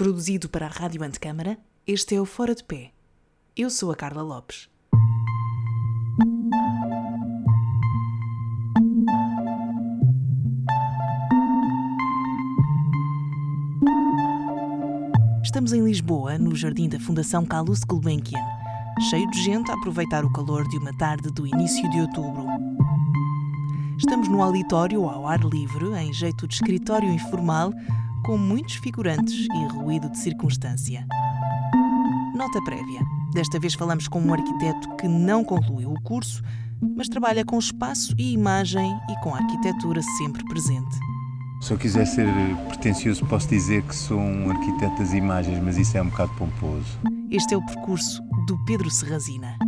Produzido para a Rádio Antecâmara, este é o Fora de Pé. Eu sou a Carla Lopes. Estamos em Lisboa, no jardim da Fundação Calouste Gulbenkian, cheio de gente a aproveitar o calor de uma tarde do início de outubro. Estamos no auditório ao ar livre, em jeito de escritório informal, com muitos figurantes e ruído de circunstância. Nota prévia: desta vez falamos com um arquiteto que não concluiu o curso, mas trabalha com espaço e imagem e com a arquitetura sempre presente. Se eu quiser ser pretencioso, posso dizer que sou um arquiteto das imagens, mas isso é um bocado pomposo. Este é o percurso do Pedro Serrazina.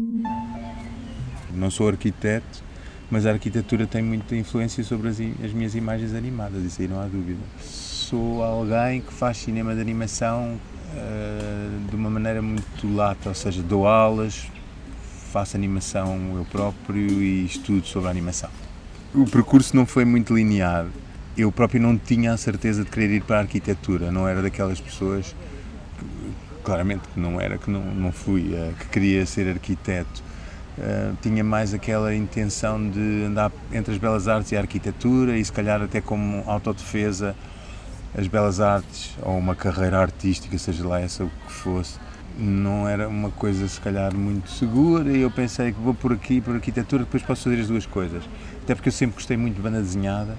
Não sou arquiteto, mas a arquitetura tem muita influência sobre as, as minhas imagens animadas, isso aí não há dúvida. Sou alguém que faz cinema de animação uh, de uma maneira muito lata, ou seja, dou aulas, faço animação eu próprio e estudo sobre animação. O percurso não foi muito linear. Eu próprio não tinha a certeza de querer ir para a arquitetura, não era daquelas pessoas, claramente que não era, que não, não fui, uh, que queria ser arquiteto Uh, tinha mais aquela intenção de andar entre as belas artes e a arquitetura e se calhar até como autodefesa as belas artes ou uma carreira artística, seja lá essa o que fosse, não era uma coisa se calhar muito segura e eu pensei que vou por aqui, por arquitetura, depois posso fazer as duas coisas. Até porque eu sempre gostei muito de banda desenhada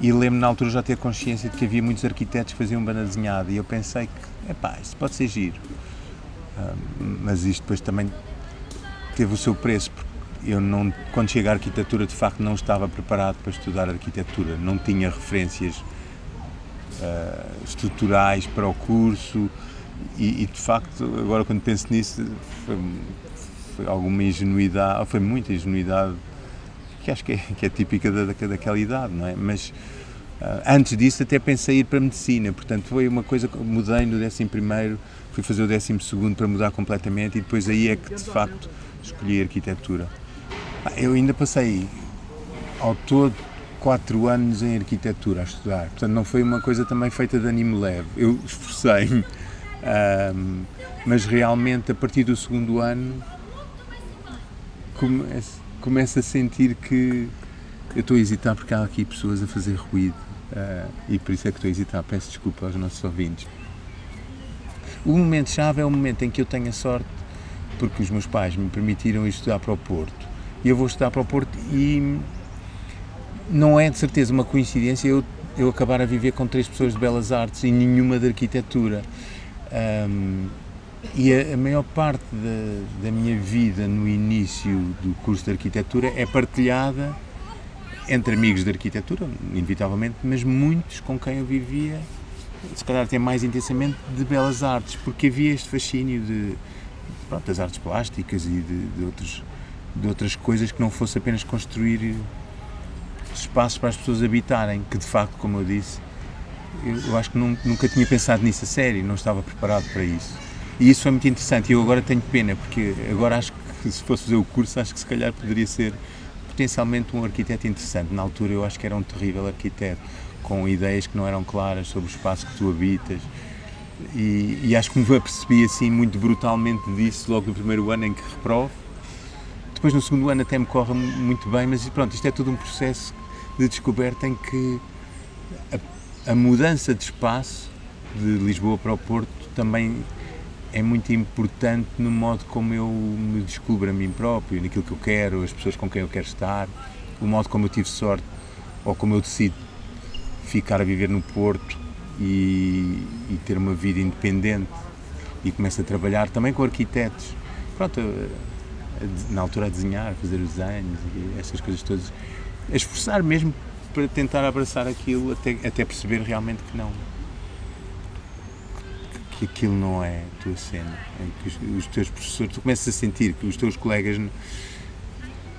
e lembro na altura já ter consciência de que havia muitos arquitetos que faziam banda desenhada e eu pensei que, epá, isso pode ser giro. Uh, mas isto depois também teve o seu preço. Eu não, quando cheguei à arquitetura, de facto, não estava preparado para estudar arquitetura, não tinha referências uh, estruturais para o curso e, e, de facto, agora quando penso nisso, foi, foi alguma ingenuidade, foi muita ingenuidade que acho que é, que é típica da, daquela idade, não é? Mas uh, antes disso até pensei ir para a medicina, portanto foi uma coisa que mudei no 11 primeiro, fui fazer o 12 segundo para mudar completamente e depois aí é que de facto escolhi arquitetura. Ah, eu ainda passei ao todo quatro anos em arquitetura a estudar, portanto não foi uma coisa também feita de anime leve. Eu esforcei-me, um, mas realmente a partir do segundo ano começo, começo a sentir que eu estou a hesitar porque há aqui pessoas a fazer ruído uh, e por isso é que estou a hesitar. Peço desculpa aos nossos ouvintes. O momento-chave é o momento em que eu tenho a sorte porque os meus pais me permitiram estudar para o Porto. E eu vou estudar para o Porto e não é de certeza uma coincidência eu, eu acabar a viver com três pessoas de belas artes e nenhuma de arquitetura. Um, e a, a, maior parte da, da minha vida no início do curso de arquitetura é partilhada entre amigos de arquitetura, inevitavelmente, mas muitos com quem eu vivia, se calhar até mais intensamente, de belas artes, porque havia este fascínio de pronto, das artes plásticas e de, de, outros, de outras coisas que não fosse apenas construir espaços para as pessoas habitarem, que de facto, como eu disse, eu, eu acho que nunca tinha pensado nisso a sério, não estava preparado para isso. E isso foi muito interessante e eu agora tenho pena, porque agora acho que se fosse fazer o curso, acho que se calhar poderia ser potencialmente um arquiteto interessante. Na altura eu acho que era um terrível arquiteto, com ideias que não eram claras sobre o espaço que tu habitas, e, e, acho que me apercebi assim muito brutalmente disso logo no primeiro ano em que reprovo. Depois no segundo ano até me corre muito bem, mas pronto, isto é todo um processo de descoberta em que a, a mudança de espaço de Lisboa para o Porto também é muito importante no modo como eu me descubro a mim próprio, naquilo que eu quero, as pessoas com quem eu quero estar, o modo como eu tive sorte ou como eu decido ficar a viver no Porto e, e, ter uma vida independente e começo a trabalhar também com arquitetos. Pronto, na altura a desenhar, a fazer os desenhos e essas coisas todas. A esforçar mesmo para tentar abraçar aquilo até, até perceber realmente que não. Que aquilo não é a tua cena. que os, os teus professores, tu começas a sentir que os teus colegas.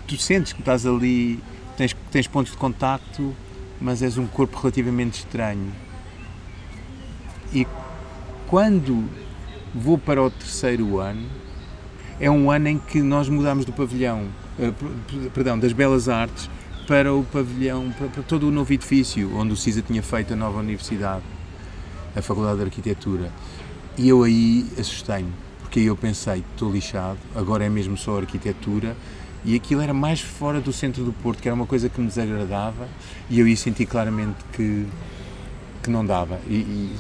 Tu sentes que estás ali, tens, tens pontos de contacto, mas és um corpo relativamente estranho e quando vou para o terceiro ano, é um ano em que nós mudamos do pavilhão, uh, perdão, das Belas Artes para o pavilhão, para, para, todo o novo edifício onde o CISA tinha feito a nova universidade. a Faculdade de Arquitetura. E eu aí assustei-me, porque aí eu pensei, estou lixado, agora é mesmo só arquitetura, e aquilo era mais fora do centro do Porto, que era uma coisa que me desagradava, e eu aí senti claramente que, que não dava. E, e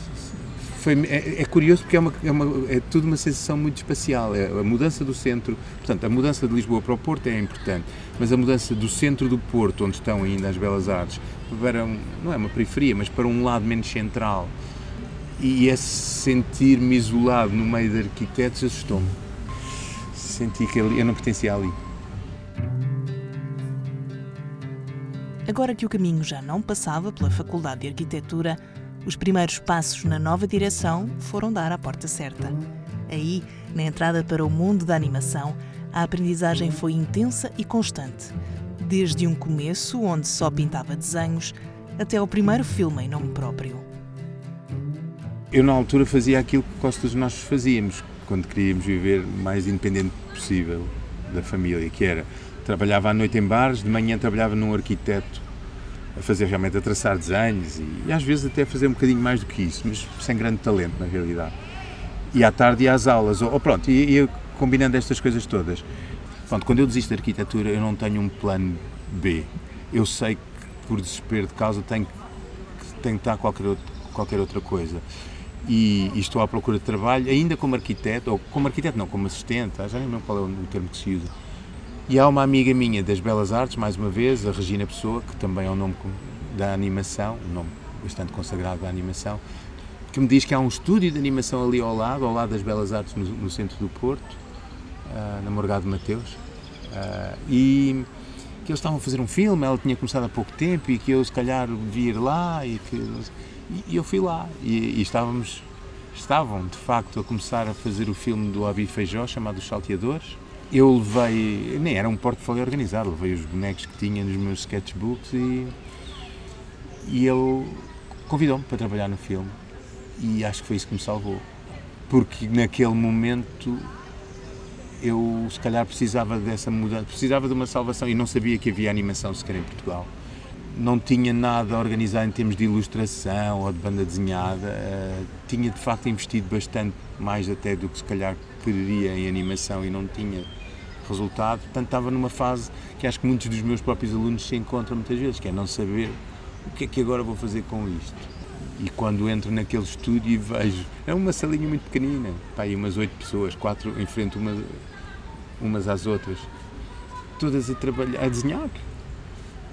foi, é, é, curioso porque é, uma, é, uma, é tudo uma sensação muito espacial. É a mudança do centro, portanto, a mudança de Lisboa para o Porto é importante, mas a mudança do centro do Porto, onde estão ainda as Belas Artes, para, não é uma periferia, mas para um lado menos central, e esse sentir-me isolado no meio de arquitetos assustou-me. Senti que eu não pertencia ali. Agora que o caminho já não passava pela Faculdade de Arquitetura, os primeiros passos na nova direção foram dar à porta certa. Aí, na entrada para o mundo da animação, a aprendizagem foi intensa e constante. Desde um começo, onde só pintava desenhos, até ao primeiro filme em nome próprio. Eu, na altura, fazia aquilo que quase todos nós fazíamos, quando queríamos viver o mais independente possível da família, que era trabalhava à noite em bares, de manhã trabalhava num arquiteto a fazer realmente a traçar desenhos e, e, às vezes até a fazer um bocadinho mais do que isso, mas sem grande talento na realidade. E à tarde ia às aulas, ou, ou pronto, ia, ia, combinando estas coisas todas. Pronto, quando eu desisto da arquitetura eu não tenho um plano B. Eu sei que por desespero de causa tenho que tentar qualquer, outro, qualquer outra coisa. E, e, estou à procura de trabalho, ainda como arquiteto, ou como arquiteto não, como assistente, já nem lembro qual é o termo que se usa e há uma amiga minha das Belas Artes, mais uma vez, a Regina Pessoa, que também é um nome da animação, um nome bastante consagrado da animação, que me diz que há um estúdio de animação ali ao lado, ao lado das Belas Artes, no, no centro do Porto, uh, na Morgado Mateus, uh, e que eles estavam a fazer um filme, ela tinha começado há pouco tempo e que eu se calhar devia ir lá e que e, eu fui lá e, e estávamos estavam de facto a começar a fazer o filme do Abi Feijó chamado Os Salteadores eu levei, nem era um portfólio organizado, levei os bonecos que tinha nos meus sketchbooks e, e ele convidou-me para trabalhar no filme e acho que foi isso que me salvou. Porque naquele momento eu se calhar precisava dessa mudança, precisava de uma salvação e não sabia que havia animação sequer em Portugal. Não tinha nada organizado em termos de ilustração ou de banda desenhada, uh, tinha de facto investido bastante mais até do que se calhar queria em animação e não tinha resultado. Portanto, estava numa fase que acho que muitos dos meus próprios alunos se encontram muitas vezes, que é não saber o que é que agora vou fazer com isto. E quando entro naquele estúdio e vejo, é uma salinha muito pequenina, pá, aí umas oito pessoas, quatro em frente uma, umas às outras, todas a trabalhar, a desenhar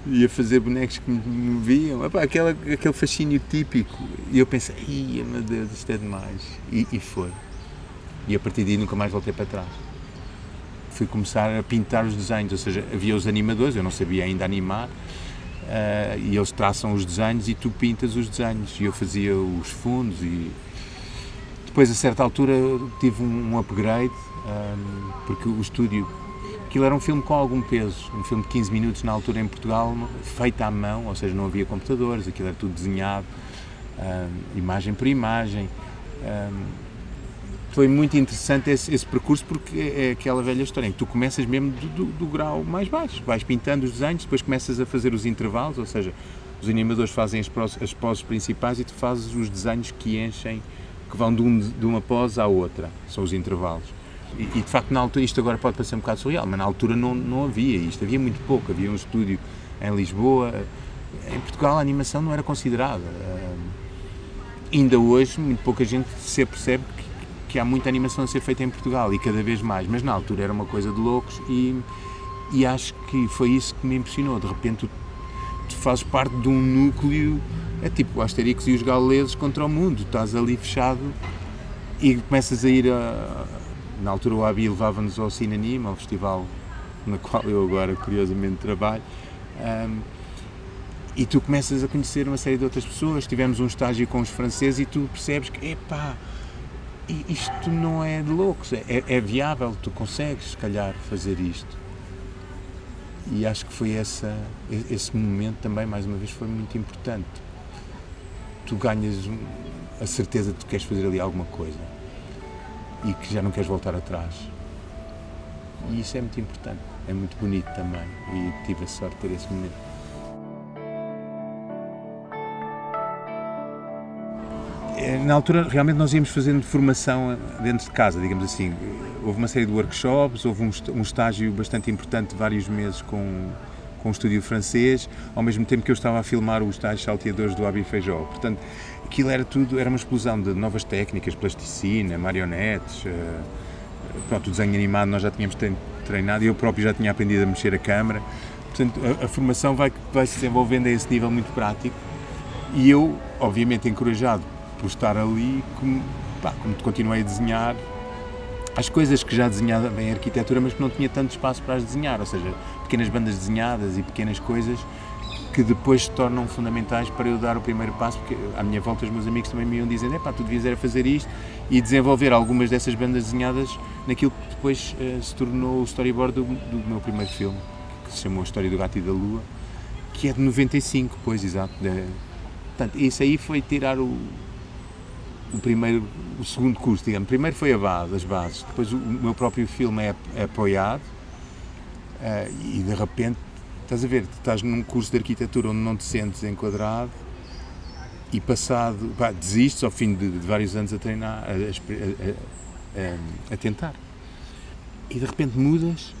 e a fazer bonecos que me viam, Epá, aquela, aquele fascínio típico. E eu pensei, ia meu Deus, isto é demais. E, e foi. E a partir daí nunca mais voltei para trás fui começar a pintar os desenhos, ou seja, havia os animadores, eu não sabia ainda animar, uh, e eles traçam os desenhos e tu pintas os desenhos, e eu fazia os fundos e depois a certa altura tive um, um upgrade, um, ehm, porque o estúdio, aquilo era um filme com algum peso, um filme de 15 minutos na altura em Portugal, feito à mão, ou seja, não havia computadores, aquilo era tudo desenhado, um, ehm, imagem por imagem, um, ehm, foi muito interessante esse, esse, percurso porque é aquela velha história em que tu começas mesmo do, do, do, grau mais baixo, vais pintando os desenhos, depois começas a fazer os intervalos, ou seja, os animadores fazem as, as poses principais e tu fazes os desenhos que enchem, que vão de, um, de uma pose à outra, são os intervalos. E, e, de facto, na altura, isto agora pode parecer um bocado surreal, mas na altura não, não havia isto, havia muito pouco. Havia um estúdio em Lisboa, em Portugal a animação não era considerada. ainda hoje, muito pouca gente se percebe que há muita animação a ser feita em Portugal e cada vez mais, mas na altura era uma coisa de loucos e, e acho que foi isso que me impressionou. De repente, tu, tu fazes parte de um núcleo, é tipo o Asterix e os gauleses contra o mundo, estás ali fechado e começas a ir a. Na altura, o Abi levava-nos ao Cinanima, ao festival na qual eu agora curiosamente trabalho. Um, e tu começas a conhecer uma série de outras pessoas. Tivemos um estágio com os franceses e tu percebes que, epá, isto não é de loucos, é, é viável, tu consegues, se calhar, fazer isto. E acho que foi essa, esse momento também, mais uma vez, foi muito importante. Tu ganhas a certeza de que queres fazer ali alguma coisa e que já não queres voltar atrás. E isso é muito importante, é muito bonito também. E tive a sorte de ter esse momento. Na altura, realmente, nós íamos fazendo formação dentro de casa, digamos assim. Houve uma série de workshops, houve um estágio bastante importante vários meses com, com um estúdio francês, ao mesmo tempo que eu estava a filmar os tais salteadores do Abi Feijó. Portanto, aquilo era tudo, era uma explosão de novas técnicas, plasticina, marionetes, uh, pronto, o desenho animado nós já tínhamos treinado e eu próprio já tinha aprendido a mexer a câmera. Portanto, a, a formação vai, vai se desenvolvendo a esse nível muito prático e eu, obviamente, encorajado por estar ali, como, pá, como continuei a desenhar as coisas que já desenhava em arquitetura, mas que não tinha tanto espaço para as desenhar, ou seja, pequenas bandas desenhadas e pequenas coisas que depois se tornam fundamentais para eu dar o primeiro passo, porque à minha volta os meus amigos também me iam dizendo, pá, tu devias era fazer isto e desenvolver algumas dessas bandas desenhadas naquilo que depois uh, se tornou o storyboard do, do, meu primeiro filme, que se chamou A História do Gato e da Lua, que é de 95, pois, exato. De, portanto, isso aí foi tirar o, o primeiro, o segundo curso, digamos. Primeiro foi a base, as bases, depois o, meu próprio filme é, é apoiado uh, e de repente, estás a ver, estás num curso de arquitetura onde não te sentes enquadrado e passado, pá, desistes ao fim de, de, vários anos a treinar, a, a, a, a, tentar. E de repente mudas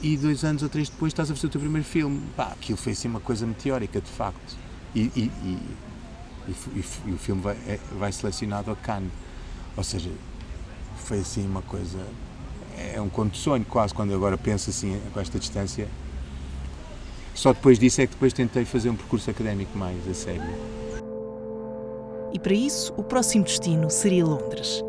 e dois anos ou três depois estás a fazer o teu primeiro filme. Pá, aquilo foi assim uma coisa meteórica, de facto. E, e, e e, e, e o filme vai, é, vai selecionado a Cannes. Ou seja, foi assim uma coisa. É um conto de sonho, quase, quando agora penso assim, com esta distância. Só depois disso é que depois tentei fazer um percurso académico mais a sério. E para isso, o próximo destino seria Londres.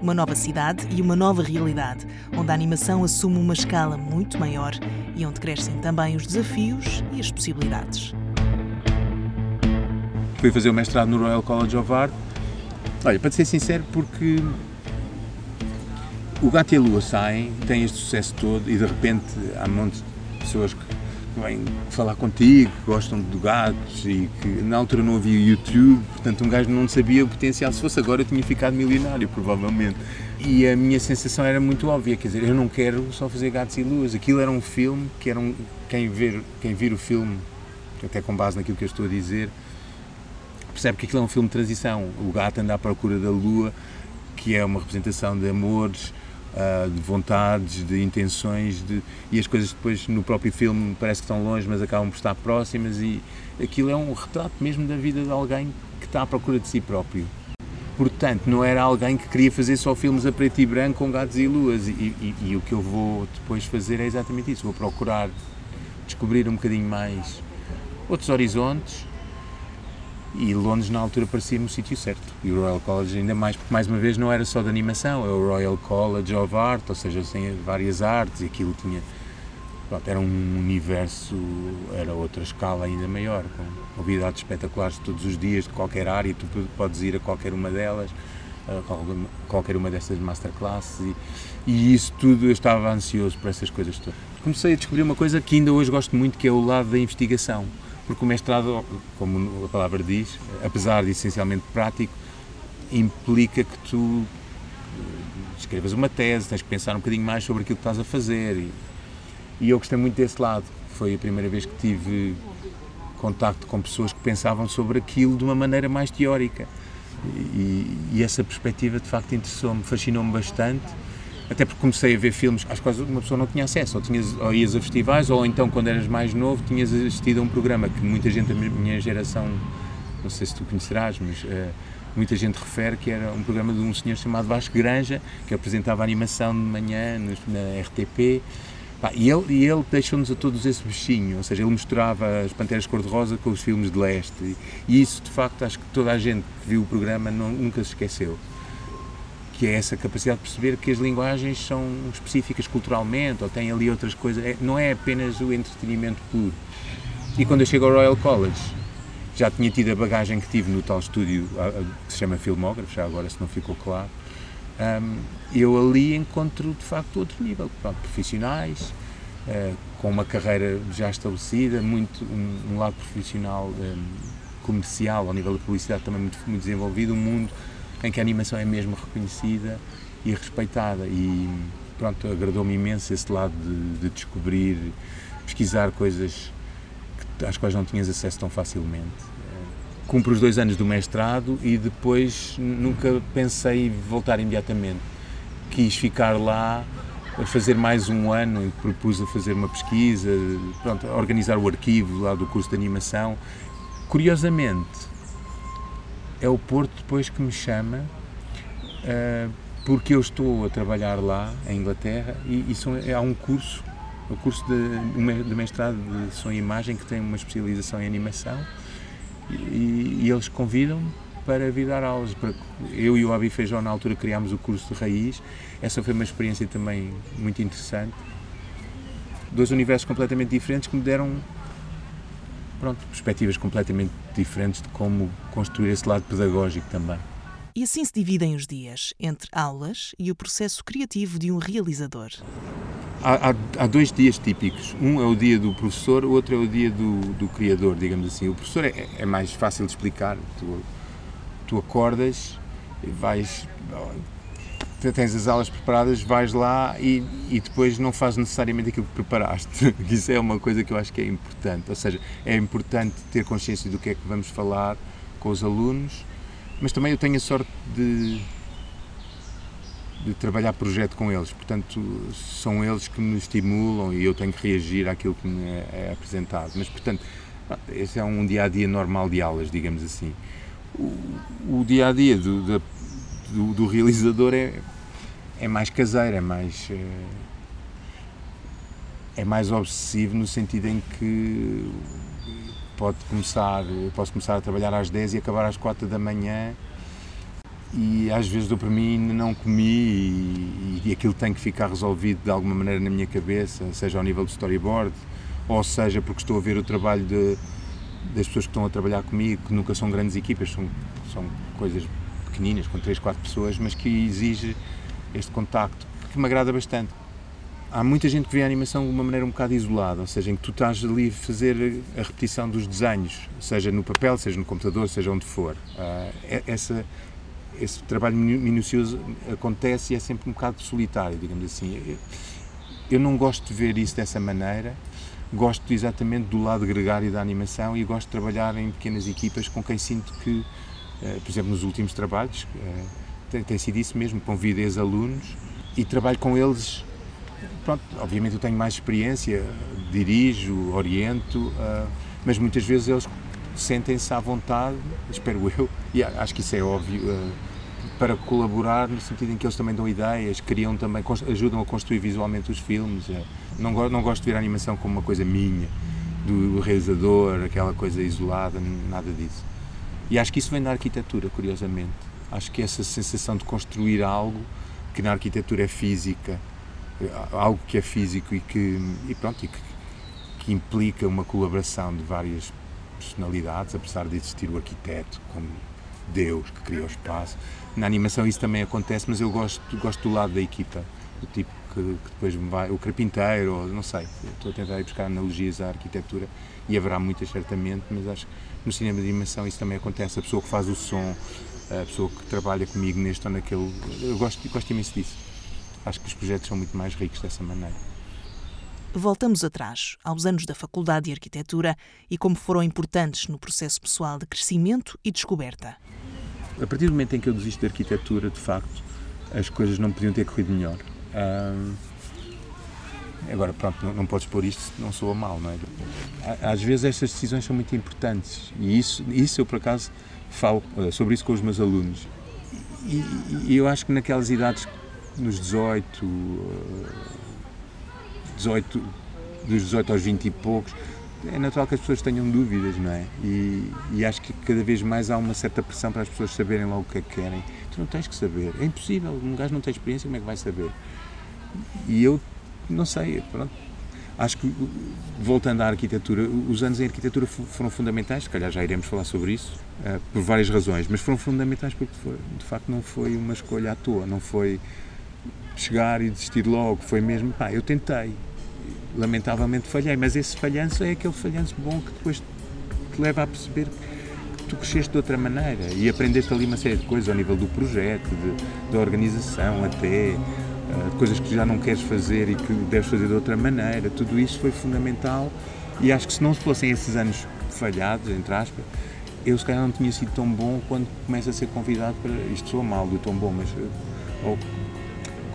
Uma nova cidade e uma nova realidade, onde a animação assume uma escala muito maior e onde crescem também os desafios e as possibilidades fui fazer o mestrado no Royal College of Art. Olha, para ser sincero, porque o Gato e a Lua saem, têm este sucesso todo e de repente há montes de pessoas que vêm falar contigo, que gostam de gatos e que na altura não havia YouTube, portanto um gajo não sabia o potencial. Se fosse agora eu tinha ficado milionário, provavelmente. E a minha sensação era muito óbvia, quer dizer, eu não quero só fazer gatos e luas. Aquilo era um filme que era um, quem, ver, quem vir o filme, até com base naquilo que eu estou a dizer, percebe que aquilo é um filme de transição. O gato anda à procura da lua, que é uma representação de amores, uh, de vontades, de intenções, de, e as coisas depois no próprio filme parece que estão longe, mas acabam por estar próximas, e aquilo é um retrato mesmo da vida de alguém que está à procura de si próprio. Portanto, não era alguém que queria fazer só filmes a preto e branco com gatos e luas, e, e, e o que eu vou depois fazer é exatamente isso. Vou procurar descobrir um bocadinho mais outros horizontes, e Londres na altura parecia-me o sítio certo. E o Royal College ainda mais, porque mais uma vez não era só de animação, é o Royal College of Art, ou seja, tem várias artes e aquilo tinha. Pronto, era um universo, era outra escala ainda maior, com novidades espetaculares todos os dias, de qualquer área, tu podes ir a qualquer uma delas, qualquer uma dessas masterclasses, e, e isso tudo eu estava ansioso por essas coisas todas. Comecei a descobrir uma coisa que ainda hoje gosto muito, que é o lado da investigação porque o mestrado, como a palavra diz, apesar de essencialmente prático, implica que tu eh, escrevas uma tese, tens que pensar um bocadinho mais sobre aquilo que estás a fazer. E, e eu gostei muito desse lado. Foi a primeira vez que tive contacto com pessoas que pensavam sobre aquilo de uma maneira mais teórica. E, e essa perspectiva de facto interessou-me, fascinou-me bastante até porque comecei a ver filmes às quais uma pessoa não tinha acesso, ou, tinhas, ou ias a festivais, ou então quando eras mais novo tinhas assistido a um programa que muita gente da minha geração, não sei se tu conhecerás, mas uh, muita gente refere que era um programa de um senhor chamado Vasco Granja, que apresentava animação de manhã na RTP, e ele, e ele deixou-nos a todos esse bichinho, ou seja, ele misturava as Panteras Cor-de-Rosa com os filmes de leste, e isso de facto acho que toda a gente que viu o programa não, nunca se esqueceu que é essa capacidade de perceber que as linguagens são específicas culturalmente ou têm ali outras coisas, é, não é apenas o entretenimento puro. E quando eu chego ao Royal College, já tinha tido a bagagem que tive no tal estúdio que se chama Filmógrafo, já agora se não ficou claro, um, eu ali encontro de facto outro nível, pronto, profissionais, uh, com uma carreira já estabelecida, muito, um, um lado profissional um, comercial, ao nível da publicidade também muito, muito desenvolvido, um mundo em que a animação é mesmo reconhecida e respeitada. E pronto, agradou-me imenso esse lado de, de descobrir, pesquisar coisas que, às quais não tinhas acesso tão facilmente. cumpro os dois anos do mestrado e depois nunca pensei em voltar imediatamente. Quis ficar lá a fazer mais um ano, propus a fazer uma pesquisa, pronto, a organizar o arquivo lá do curso de animação. Curiosamente, é o Porto depois que me chama, uh, porque eu estou a trabalhar lá, em Inglaterra, e, e são, há um curso, o curso de, de mestrado de som e imagem, que tem uma especialização em animação, e, e eles convidam-me para vir dar aulas. Eu e o Abi Feijão, na altura, criámos o curso de raiz. Essa foi uma experiência também muito interessante. Dois universos completamente diferentes que me deram pronto, perspectivas completamente diferentes de como construir esse lado pedagógico também. E assim se dividem os dias entre aulas e o processo criativo de um realizador. Há, há, há, dois dias típicos. Um é o dia do professor, o outro é o dia do, do criador, digamos assim. O professor é, é mais fácil de explicar. Tu, tu acordas, vais, tens as aulas preparadas, vais lá e, e depois não fazes necessariamente aquilo que preparaste. Isso é uma coisa que eu acho que é importante. Ou seja, é importante ter consciência do que é que vamos falar com os alunos, mas também eu tenho a sorte de de trabalhar projeto com eles. Portanto, são eles que me estimulam e eu tenho que reagir àquilo que me é, é apresentado. Mas, portanto, esse é um dia a dia normal de aulas, digamos assim. O, o dia a dia do, do, do, realizador é, é mais caseiro, é mais. É, é mais obsessivo no sentido em que pode começar, posso começar a trabalhar às 10 e acabar às 4 da manhã e às vezes dou para mim não comi e, e, aquilo tem que ficar resolvido de alguma maneira na minha cabeça, seja ao nível do storyboard, ou seja porque estou a ver o trabalho de, das pessoas que estão a trabalhar comigo, que nunca são grandes equipas, são, são coisas pequeninas, com 3, 4 pessoas, mas que exige este contacto, que me agrada bastante. Há muita gente que vê a animação de uma maneira um bocado isolada, ou seja, em que tu estás ali a fazer a repetição dos desenhos, seja no papel, seja no computador, seja onde for. Uh, essa esse trabalho minucioso acontece e é sempre um bocado solitário, digamos assim. Eu não gosto de ver isso dessa maneira, gosto exatamente do lado gregário da animação e gosto de trabalhar em pequenas equipas com quem sinto que, por exemplo, nos últimos trabalhos, eh, tem sido isso mesmo, convido ex-alunos e trabalho com eles. Pronto, obviamente eu tenho mais experiência, dirijo, oriento, eh, mas muitas vezes eles sentem-se à vontade, espero eu, e acho que isso é óbvio, para colaborar no sentido em que eles também dão ideias, criam também, ajudam a construir visualmente os filmes. Não, não gosto de ver a animação como uma coisa minha, do realizador, aquela coisa isolada, nada disso. E acho que isso vem da arquitetura, curiosamente. Acho que essa sensação de construir algo que na arquitetura é física, algo que é físico e que, e pronto, e que, que implica uma colaboração de várias personalidades, apesar de existir o arquiteto como Deus que criou o espaço. Na animação isso também acontece, mas eu gosto, gosto do lado da equipa, do tipo que, que depois vai, o carpinteiro, ou, não sei, estou a tentar ir buscar analogias à arquitetura e haverá muitas certamente, mas acho que no cinema de animação isso também acontece, a pessoa que faz o som, a pessoa que trabalha comigo neste ou naquele, eu gosto, gosto imenso disso. Acho que os projetos são muito mais ricos dessa maneira. Voltamos atrás, aos anos da Faculdade de Arquitetura e como foram importantes no processo pessoal de crescimento e descoberta. A partir do momento em que eu desisto da arquitetura, de facto, as coisas não podiam ter corrido melhor. Agora, pronto, não, não podes pôr isto não soa mal, não é? Às vezes estas decisões são muito importantes e isso, isso eu, por acaso, falo eh, sobre isso com os meus alunos. E, e eu acho que naquelas idades, nos 18, 18, dos 18 aos 20 e poucos, é natural que as pessoas tenham dúvidas, não é? E, e, acho que cada vez mais há uma certa pressão para as pessoas saberem logo o que é que querem. Tu não tens que saber, é impossível, um gajo não tem experiência, como é que vai saber? E eu não sei, pronto. Acho que, voltando à arquitetura, os anos em arquitetura foram fundamentais, se calhar já iremos falar sobre isso, uh, por várias razões, mas foram fundamentais porque, foi, de facto, não foi uma escolha à toa, não foi chegar e desistir logo, foi mesmo, pá, eu tentei, lamentavelmente falhei, mas esse falhanço é aquele falhanço bom que depois te leva a perceber que tu cresceste de outra maneira e aprendeste ali uma série de coisas ao nível do projeto, de, da organização até, uh, coisas que já não queres fazer e que deves fazer de outra maneira, tudo isso foi fundamental e acho que se não fossem esses anos falhados, entre aspas, eu se calhar não tinha sido tão bom quando começo a ser convidado para. Isto soa mal do tão bom, mas. Ou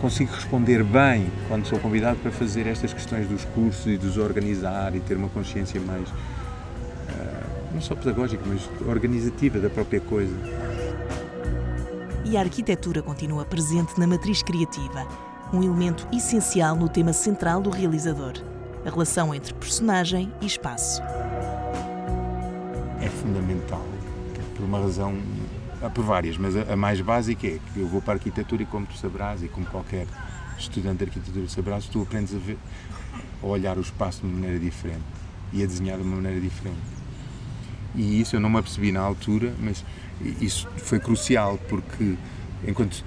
consigo responder bem quando sou convidado para fazer estas questões dos cursos e dos organizar e ter uma consciência mais. Não só pedagógica, mas organizativa da própria coisa. E a arquitetura continua presente na matriz criativa, um elemento essencial no tema central do realizador a relação entre personagem e espaço. É fundamental, por uma razão, por várias, mas a, mais básica é que eu vou para a arquitetura e como tu sabrás, e como qualquer estudante de arquitetura sabrás, tu aprendes a, ver, a olhar o espaço de uma maneira diferente e a desenhar de uma maneira diferente. E isso eu não me apercebi na altura, mas isso foi crucial porque enquanto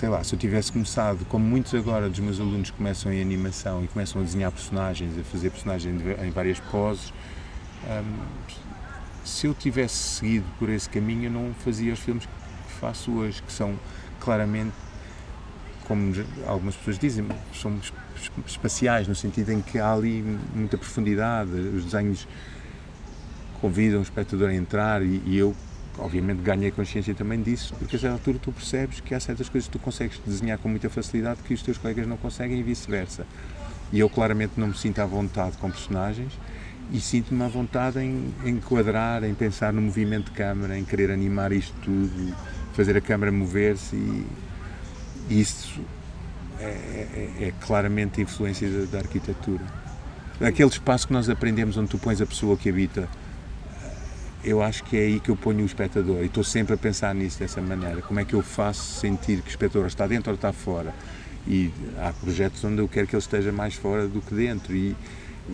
sei lá, se eu tivesse começado, como muitos agora dos meus alunos começam em animação e começam a desenhar personagens, a fazer personagens em várias poses, hum, se eu tivesse seguido por esse caminho, eu não fazia os filmes que faço hoje, que são claramente, como algumas pessoas dizem, são espaciais, no sentido em que há ali muita profundidade, os desenhos convidam o espectador a entrar e, e eu obviamente ganhei consciência também disso, porque a certa altura tu percebes que há certas coisas que tu consegues desenhar com muita facilidade que os teus colegas não conseguem e vice-versa. E eu claramente não me sinto à vontade com personagens e sinto-me à vontade em enquadrar, em pensar no movimento de câmara, em querer animar isto tudo, fazer a câmara mover-se e, isso é, é, é, claramente influência da, da arquitetura. Aquele espaço que nós aprendemos onde tu pões a pessoa que habita eu acho que é aí que eu ponho o espectador e estou sempre a pensar nisso dessa maneira. Como é que eu faço sentir que o espectador está dentro ou está fora? E há projetos onde eu quero que ele esteja mais fora do que dentro. E,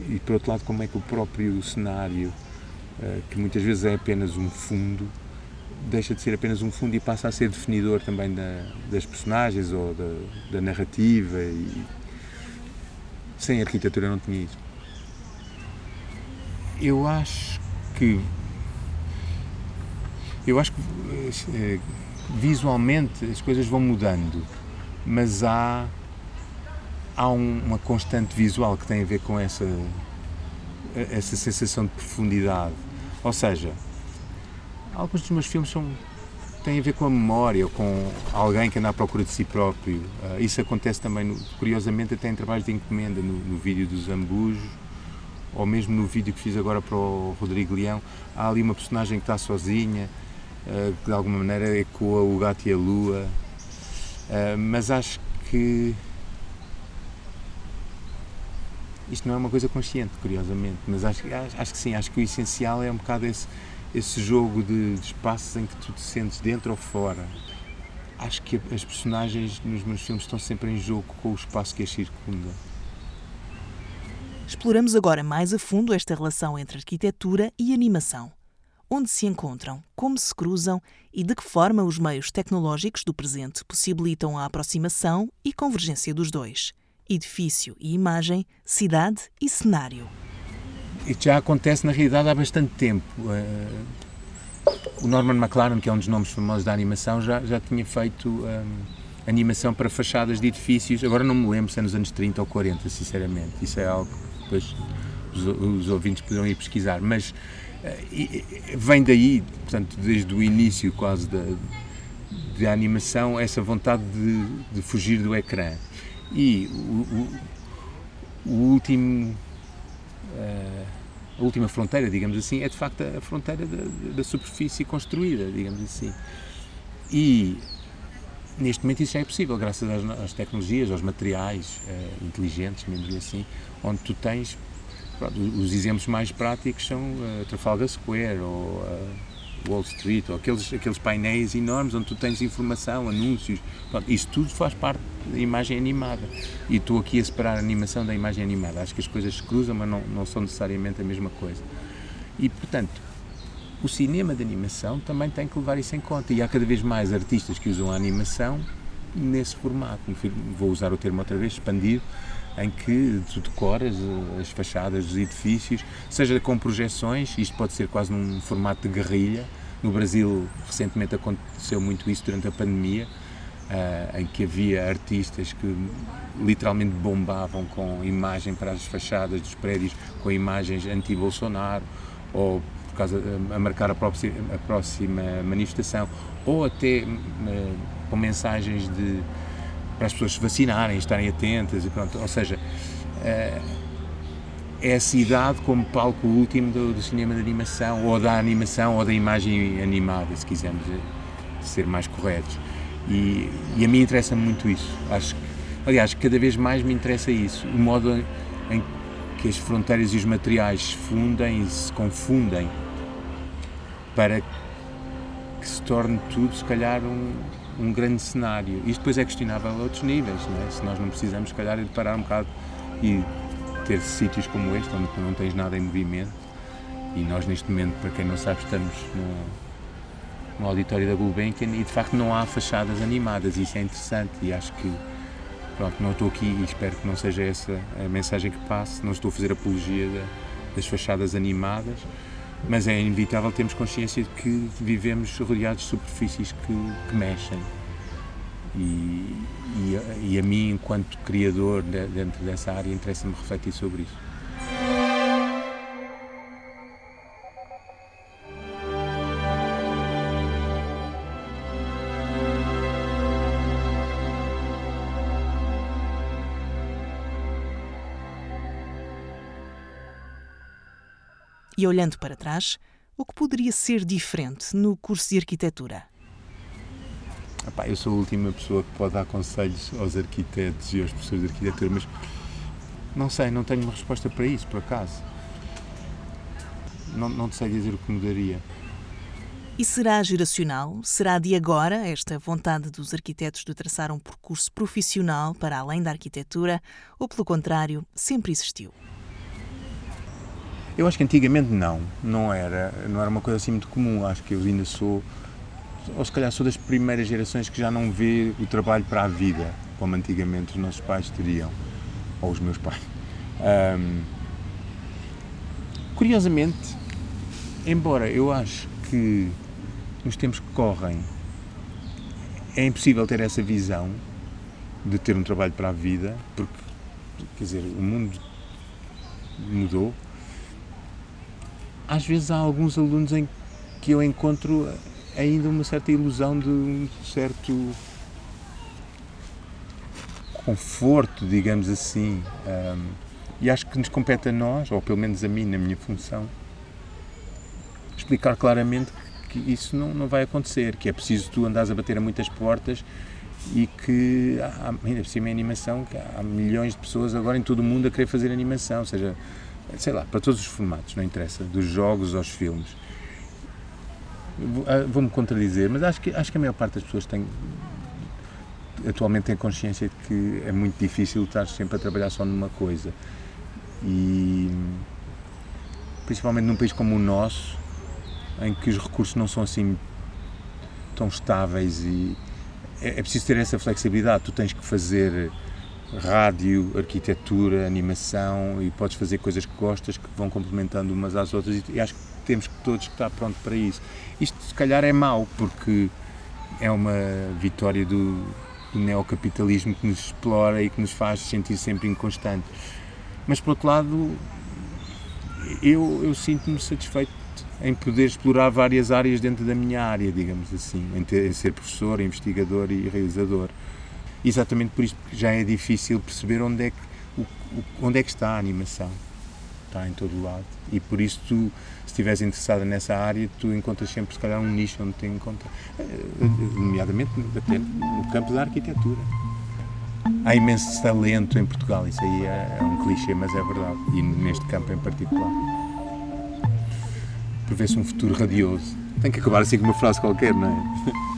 e por outro lado, como é que o próprio cenário, eh, que muitas vezes é apenas um fundo, deixa de ser apenas um fundo e passa a ser definidor também da, das personagens ou da, da narrativa. E sem arquitetura não tinha isso. Eu acho que eu acho que eh, visualmente as coisas vão mudando, mas há, há uma constante visual que tem a ver com essa, essa sensação de profundidade. Ou seja, alguns dos meus filmes são, têm a ver com a memória, com alguém que anda à procura de si próprio. Isso acontece também, no, curiosamente, até em trabalhos de encomenda, no, no vídeo dos Ambujos, ou mesmo no vídeo que fiz agora para o Rodrigo Leão. Há ali uma personagem que está sozinha, eh, que de alguma maneira ecoa o gato e a lua, eh, mas acho que isto não é uma coisa consciente, curiosamente, mas acho, acho, acho, que sim, acho que o essencial é um bocado esse, esse jogo de, de espaços em que tu te sentes dentro ou fora. Acho que as personagens nos meus filmes estão sempre em jogo com o espaço que as circunda. Exploramos agora mais a fundo esta relação entre arquitetura e animação onde se encontram, como se cruzam e de que forma os meios tecnológicos do presente possibilitam a aproximação e convergência dos dois: edifício e imagem, cidade e cenário. Isto já acontece na realidade há bastante tempo. Eh, o Norman McLaren, que é um dos nomes famosos da animação, já, já tinha feito eh, animação para fachadas de edifícios. Agora não me lembro se é nos anos 30 ou 40, sinceramente. Isso é algo que depois os, os ouvintes poderão ir pesquisar. Mas vem daí, portanto, desde o início quase da, da animação, essa vontade de, de fugir do ecrã. E o, o, o último. Uh, a última fronteira, digamos assim, é de facto a fronteira da, da superfície construída, digamos assim. E neste momento isso já é possível, graças às, às tecnologias, aos materiais uh, inteligentes, mesmo assim, onde tu tens Pronto, os exemplos mais práticos são uh, Trafalgar Square ou uh, Wall Street, ou aqueles, aqueles painéis enormes onde tu tens informação, anúncios, pronto, isso tudo faz parte da imagem animada. E estou aqui a separar a animação da imagem animada. Acho que as coisas se cruzam, mas não, não são necessariamente a mesma coisa. E, portanto, o cinema de animação também tem que levar isso em conta. E há cada vez mais artistas que usam a animação nesse formato. Vou usar o termo outra vez, expandido, em que tu decoras eh, as fachadas dos edifícios, seja com projeções, isto pode ser quase num formato de guerrilha. No Brasil, recentemente aconteceu muito isso durante a pandemia, uh, em que havia artistas que literalmente bombavam com imagem para as fachadas dos prédios, com imagens anti-Bolsonaro, ou por causa, a marcar a próxima, a próxima manifestação, ou até com mensagens de, para as pessoas se vacinarem, estarem atentas, e pronto. ou seja, é a cidade como palco último do, do, cinema de animação, ou da animação, ou da imagem animada, se quisermos ser mais corretos. E, e a mim interessa-me muito isso. Acho aliás, cada vez mais me interessa isso, o modo em que as fronteiras e os materiais se fundem e se confundem para que se torne tudo, se calhar, um, um grande cenário. Isto depois é questionável a outros níveis, é? se nós não precisamos, se calhar, de parar um bocado e ter sítios como este, onde não tens nada em movimento. E nós, neste momento, para quem não sabe, estamos no, no auditório da Gulbenkian e de facto não há fachadas animadas. Isso é interessante e acho que pronto, não estou aqui e espero que não seja essa a mensagem que passe. Não estou a fazer apologia da, das fachadas animadas, mas é inevitável termos consciência de que vivemos rodeados de superfícies que, que mexem. E, e, e, a mim, enquanto criador de, dentro dessa área, interessa-me refletir sobre isso. E olhando para trás, o que poderia ser diferente no curso de arquitetura? Epá, eu sou a última pessoa que pode dar conselhos aos arquitetos e aos professores de arquitetura, mas não sei, não tenho uma resposta para isso, por acaso. Não, não te sei dizer o que mudaria. E será geracional? Será de agora esta vontade dos arquitetos de traçar um percurso profissional para além da arquitetura? Ou, pelo contrário, sempre existiu? Eu acho que antigamente não, não era, não era uma coisa assim muito comum. Acho que eu ainda sou, ou se calhar sou das primeiras gerações que já não vê o trabalho para a vida, como antigamente os nossos pais teriam, ou os meus pais. Um, curiosamente, embora eu acho que nos tempos que correm é impossível ter essa visão de ter um trabalho para a vida, porque, quer dizer, o mundo mudou, às vezes há alguns alunos em que eu encontro ainda uma certa ilusão de um certo conforto, digamos assim. Um, e acho que nos compete a nós, ou pelo menos a mim, na minha função, explicar claramente que isso não, não vai acontecer, que é preciso tu andares a bater a muitas portas e que, há, ainda por cima, é animação, que há milhões de pessoas agora em todo o mundo a querer fazer animação, ou seja, sei lá, para todos os formatos, não interessa, dos jogos aos filmes. Ah, vou-me contradizer, mas acho que, acho que a maior parte das pessoas tem, atualmente tem consciência de que é muito difícil estar sempre a trabalhar só numa coisa. E principalmente num país como o nosso, em que os recursos não são assim tão estáveis e é, é preciso ter essa flexibilidade. Tu tens que fazer rádio, arquitetura, animação e podes fazer coisas que gostas que vão complementando umas às outras e acho que temos que todos que estar pronto para isso. Isto se calhar é mau porque é uma vitória do, do neocapitalismo que nos explora e que nos faz sentir sempre inconstantes. Mas por outro lado, eu, eu sinto-me satisfeito em poder explorar várias áreas dentro da minha área, digamos assim, em, ter, em ser professor, investigador e realizador exatamente por isso que já é difícil perceber onde é que, o, onde é que está a animação. Está em todo lado. E por isso tu, se estiveres interessado nessa área, tu encontras sempre, se calhar, um nicho onde te encontras, eh, nomeadamente até no campo da arquitetura. Há imenso talento em Portugal, isso aí é, é um clichê, mas é verdade. E neste campo em particular. Prevê-se um futuro radioso. Tem que acabar assim com uma frase qualquer, não é?